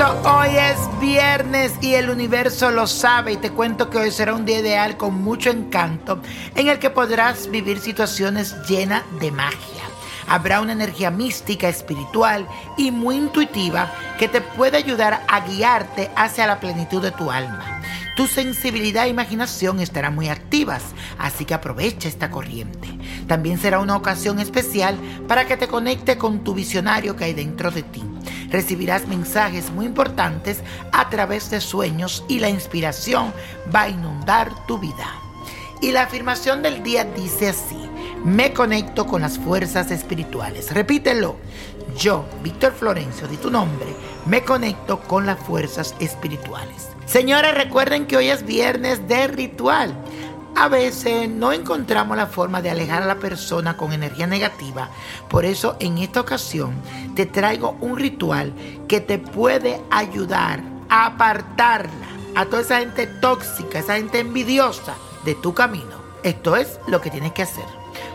Hoy es viernes y el universo lo sabe y te cuento que hoy será un día ideal con mucho encanto en el que podrás vivir situaciones llenas de magia. Habrá una energía mística, espiritual y muy intuitiva que te puede ayudar a guiarte hacia la plenitud de tu alma. Tu sensibilidad e imaginación estarán muy activas, así que aprovecha esta corriente. También será una ocasión especial para que te conecte con tu visionario que hay dentro de ti. Recibirás mensajes muy importantes a través de sueños y la inspiración va a inundar tu vida. Y la afirmación del día dice así, me conecto con las fuerzas espirituales. Repítelo, yo, Víctor Florencio, di tu nombre, me conecto con las fuerzas espirituales. Señores, recuerden que hoy es viernes de ritual. A veces no encontramos la forma de alejar a la persona con energía negativa. Por eso en esta ocasión te traigo un ritual que te puede ayudar a apartarla a toda esa gente tóxica, esa gente envidiosa de tu camino. Esto es lo que tienes que hacer.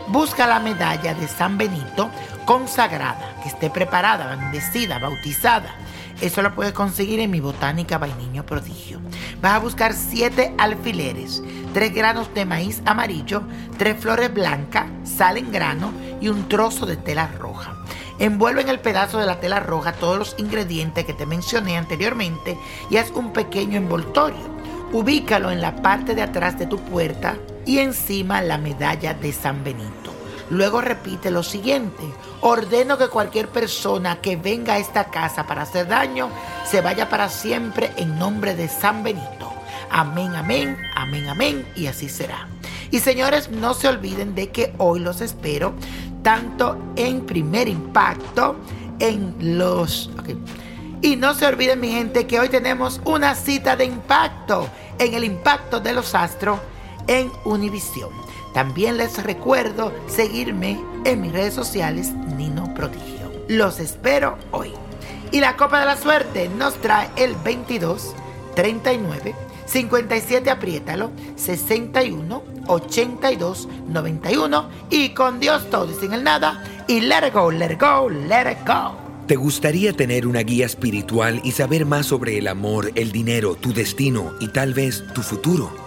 Busca la medalla de San Benito consagrada, esté preparada, bendecida, bautizada. Eso lo puedes conseguir en mi botánica Vainiño Prodigio. Vas a buscar siete alfileres, tres granos de maíz amarillo, tres flores blancas, sal en grano y un trozo de tela roja. Envuelve en el pedazo de la tela roja todos los ingredientes que te mencioné anteriormente y haz un pequeño envoltorio. Ubícalo en la parte de atrás de tu puerta y encima la medalla de San Benito. Luego repite lo siguiente. Ordeno que cualquier persona que venga a esta casa para hacer daño se vaya para siempre en nombre de San Benito. Amén, amén, amén, amén. Y así será. Y señores, no se olviden de que hoy los espero tanto en primer impacto, en los... Y no se olviden mi gente que hoy tenemos una cita de impacto en el impacto de los astros en Univisión. También les recuerdo seguirme en mis redes sociales Nino Prodigio. Los espero hoy. Y la Copa de la Suerte nos trae el 22, 39, 57, apriétalo, 61, 82, 91 y con Dios todo y sin el nada y let go, let go, let it go. ¿Te gustaría tener una guía espiritual y saber más sobre el amor, el dinero, tu destino y tal vez tu futuro?